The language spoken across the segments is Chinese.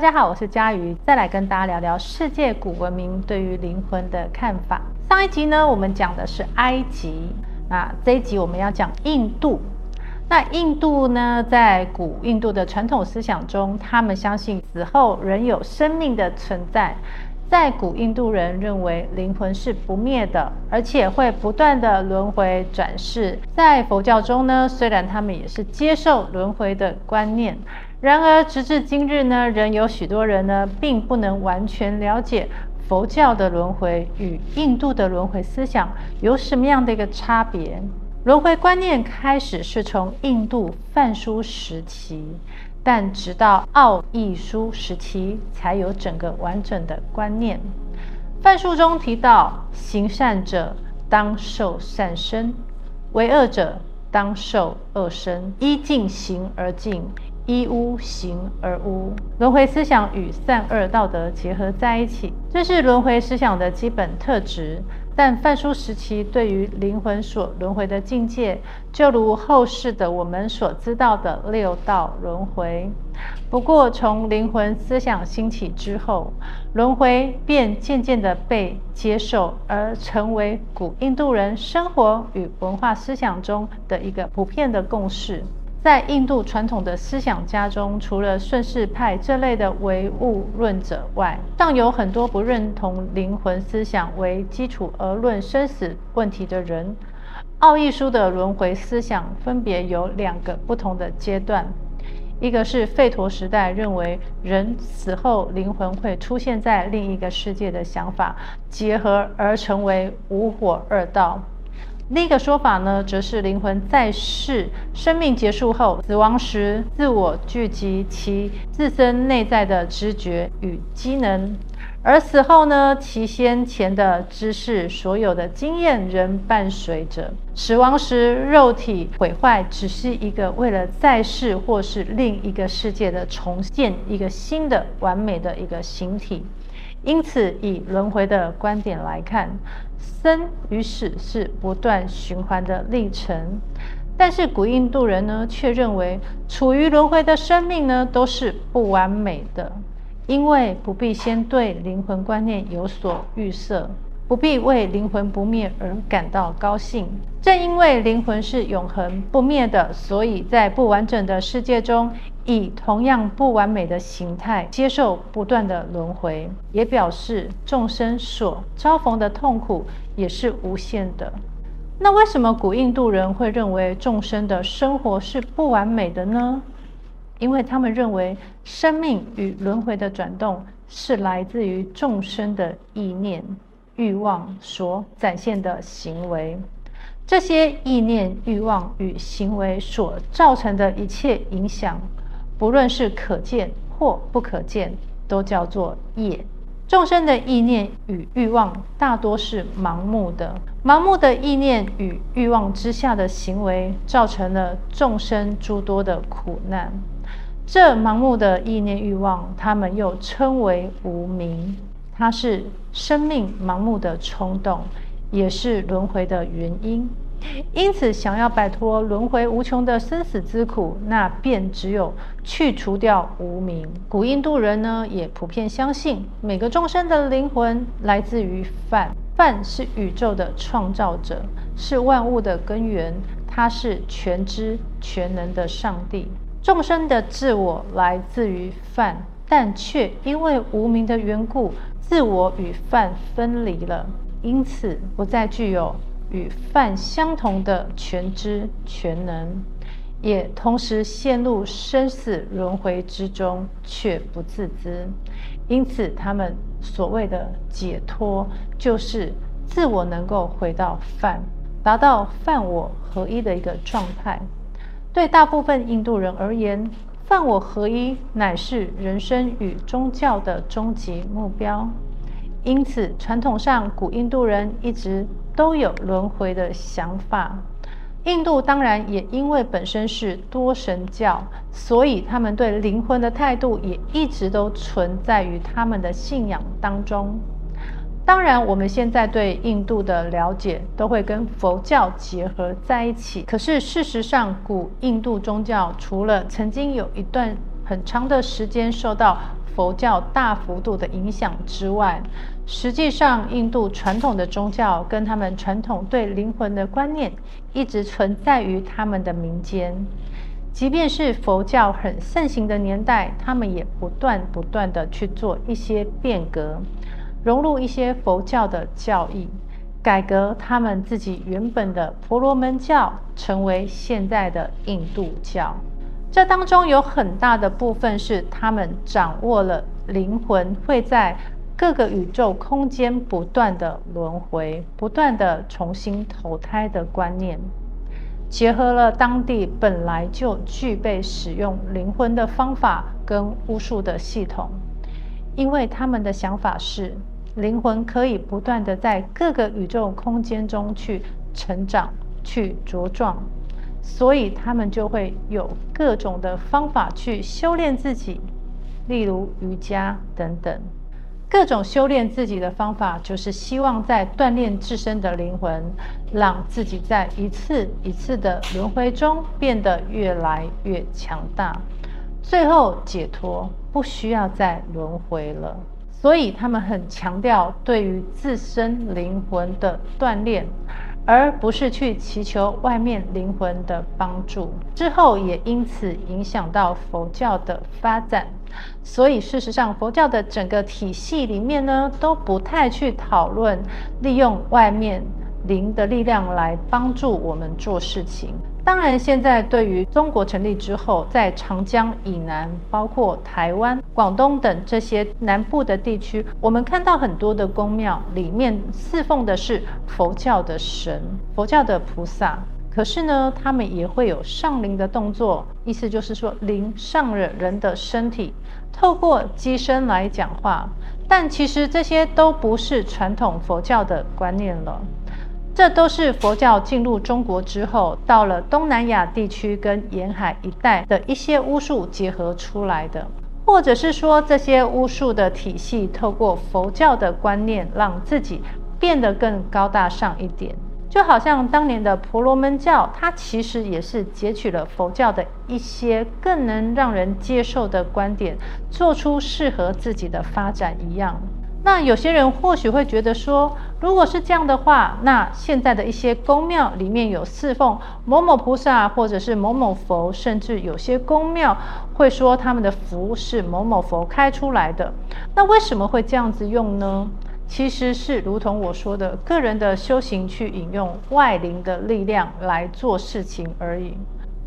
大家好，我是佳瑜，再来跟大家聊聊世界古文明对于灵魂的看法。上一集呢，我们讲的是埃及，那这一集我们要讲印度。那印度呢，在古印度的传统思想中，他们相信死后仍有生命的存在。在古印度人认为灵魂是不灭的，而且会不断的轮回转世。在佛教中呢，虽然他们也是接受轮回的观念，然而直至今日呢，仍有许多人呢，并不能完全了解佛教的轮回与印度的轮回思想有什么样的一个差别。轮回观念开始是从印度梵书时期。但直到奥义书时期，才有整个完整的观念。梵书中提到，行善者当受善身，为恶者当受恶身。依境行而境，依污行而污。轮回思想与善恶道德结合在一起，这是轮回思想的基本特质。但梵书时期对于灵魂所轮回的境界，就如后世的我们所知道的六道轮回。不过，从灵魂思想兴起之后，轮回便渐渐地被接受，而成为古印度人生活与文化思想中的一个普遍的共识。在印度传统的思想家中，除了顺世派这类的唯物论者外，尚有很多不认同灵魂思想为基础而论生死问题的人。奥义书的轮回思想分别有两个不同的阶段：一个是吠陀时代认为人死后灵魂会出现在另一个世界的想法，结合而成为无火二道。另一个说法呢，则是灵魂在世，生命结束后，死亡时自我聚集其自身内在的知觉与机能，而死后呢，其先前的知识、所有的经验仍伴随着。死亡时肉体毁坏，只是一个为了在世或是另一个世界的重建，一个新的完美的一个形体。因此，以轮回的观点来看，生与死是不断循环的历程。但是古印度人呢，却认为处于轮回的生命呢，都是不完美的，因为不必先对灵魂观念有所预设。不必为灵魂不灭而感到高兴。正因为灵魂是永恒不灭的，所以在不完整的世界中，以同样不完美的形态接受不断的轮回，也表示众生所遭逢的痛苦也是无限的。那为什么古印度人会认为众生的生活是不完美的呢？因为他们认为生命与轮回的转动是来自于众生的意念。欲望所展现的行为，这些意念、欲望与行为所造成的一切影响，不论是可见或不可见，都叫做业。众生的意念与欲望大多是盲目的，盲目的意念与欲望之下的行为，造成了众生诸多的苦难。这盲目的意念、欲望，他们又称为无明。它是生命盲目的冲动，也是轮回的原因。因此，想要摆脱轮回无穷的生死之苦，那便只有去除掉无明。古印度人呢，也普遍相信每个众生的灵魂来自于梵，梵是宇宙的创造者，是万物的根源，它是全知全能的上帝。众生的自我来自于梵，但却因为无明的缘故。自我与梵分离了，因此不再具有与梵相同的全知全能，也同时陷入生死轮回之中，却不自知。因此，他们所谓的解脱，就是自我能够回到梵，达到梵我合一的一个状态。对大部分印度人而言，梵我合一乃是人生与宗教的终极目标，因此传统上古印度人一直都有轮回的想法。印度当然也因为本身是多神教，所以他们对灵魂的态度也一直都存在于他们的信仰当中。当然，我们现在对印度的了解都会跟佛教结合在一起。可是事实上，古印度宗教除了曾经有一段很长的时间受到佛教大幅度的影响之外，实际上印度传统的宗教跟他们传统对灵魂的观念一直存在于他们的民间。即便是佛教很盛行的年代，他们也不断不断地去做一些变革，融入一些佛教的教义，改革他们自己原本的婆罗门教，成为现在的印度教。这当中有很大的部分是他们掌握了灵魂会在各个宇宙空间不断的轮回、不断的重新投胎的观念。结合了当地本来就具备使用灵魂的方法跟巫术的系统，因为他们的想法是灵魂可以不断地在各个宇宙空间中去成长、去茁壮，所以他们就会有各种的方法去修炼自己，例如瑜伽等等。各种修炼自己的方法，就是希望在锻炼自身的灵魂，让自己在一次一次的轮回中变得越来越强大，最后解脱，不需要再轮回了。所以他们很强调对于自身灵魂的锻炼。而不是去祈求外面灵魂的帮助，之后也因此影响到佛教的发展。所以事实上，佛教的整个体系里面呢，都不太去讨论利用外面灵的力量来帮助我们做事情。当然，现在对于中国成立之后，在长江以南，包括台湾、广东等这些南部的地区，我们看到很多的宫庙里面侍奉的是佛教的神、佛教的菩萨。可是呢，他们也会有上灵的动作，意思就是说灵上了人的身体，透过机身来讲话。但其实这些都不是传统佛教的观念了。这都是佛教进入中国之后，到了东南亚地区跟沿海一带的一些巫术结合出来的，或者是说这些巫术的体系透过佛教的观念，让自己变得更高大上一点。就好像当年的婆罗门教，它其实也是截取了佛教的一些更能让人接受的观点，做出适合自己的发展一样。那有些人或许会觉得说，如果是这样的话，那现在的一些宫庙里面有侍奉某某菩萨或者是某某佛，甚至有些宫庙会说他们的符是某某佛开出来的，那为什么会这样子用呢？其实是如同我说的，个人的修行去引用外灵的力量来做事情而已。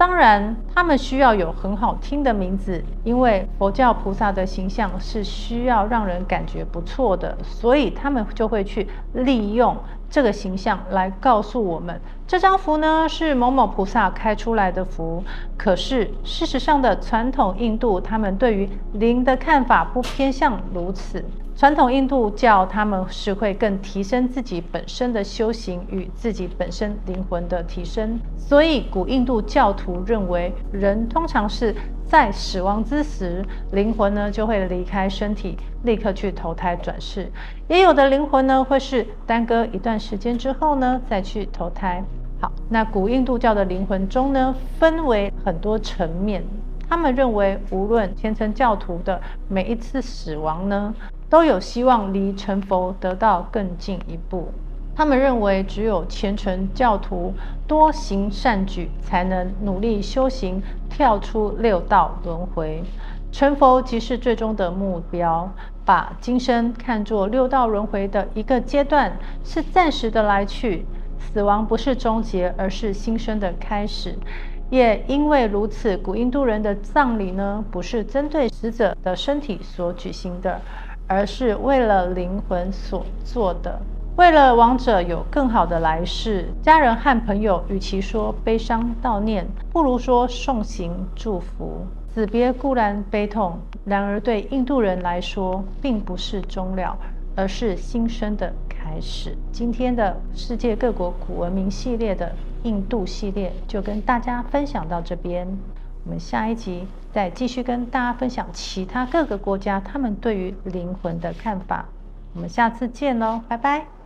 当然，他们需要有很好听的名字，因为佛教菩萨的形象是需要让人感觉不错的，所以他们就会去利用这个形象来告诉我们，这张符呢是某某菩萨开出来的符。可是事实上的传统印度，他们对于灵的看法不偏向如此。传统印度教，他们是会更提升自己本身的修行与自己本身灵魂的提升，所以古印度教徒认为，人通常是在死亡之时，灵魂呢就会离开身体，立刻去投胎转世；也有的灵魂呢会是耽搁一段时间之后呢再去投胎。好，那古印度教的灵魂中呢分为很多层面，他们认为无论虔诚教徒的每一次死亡呢。都有希望离成佛得到更进一步。他们认为，只有虔诚教徒多行善举，才能努力修行，跳出六道轮回。成佛即是最终的目标。把今生看作六道轮回的一个阶段，是暂时的来去。死亡不是终结，而是新生的开始。也因为如此，古印度人的葬礼呢，不是针对死者的身体所举行的。而是为了灵魂所做的，为了亡者有更好的来世。家人和朋友与其说悲伤悼念，不如说送行祝福。死别固然悲痛，然而对印度人来说，并不是终了，而是新生的开始。今天的世界各国古文明系列的印度系列，就跟大家分享到这边。我们下一集再继续跟大家分享其他各个国家他们对于灵魂的看法。我们下次见喽，拜拜。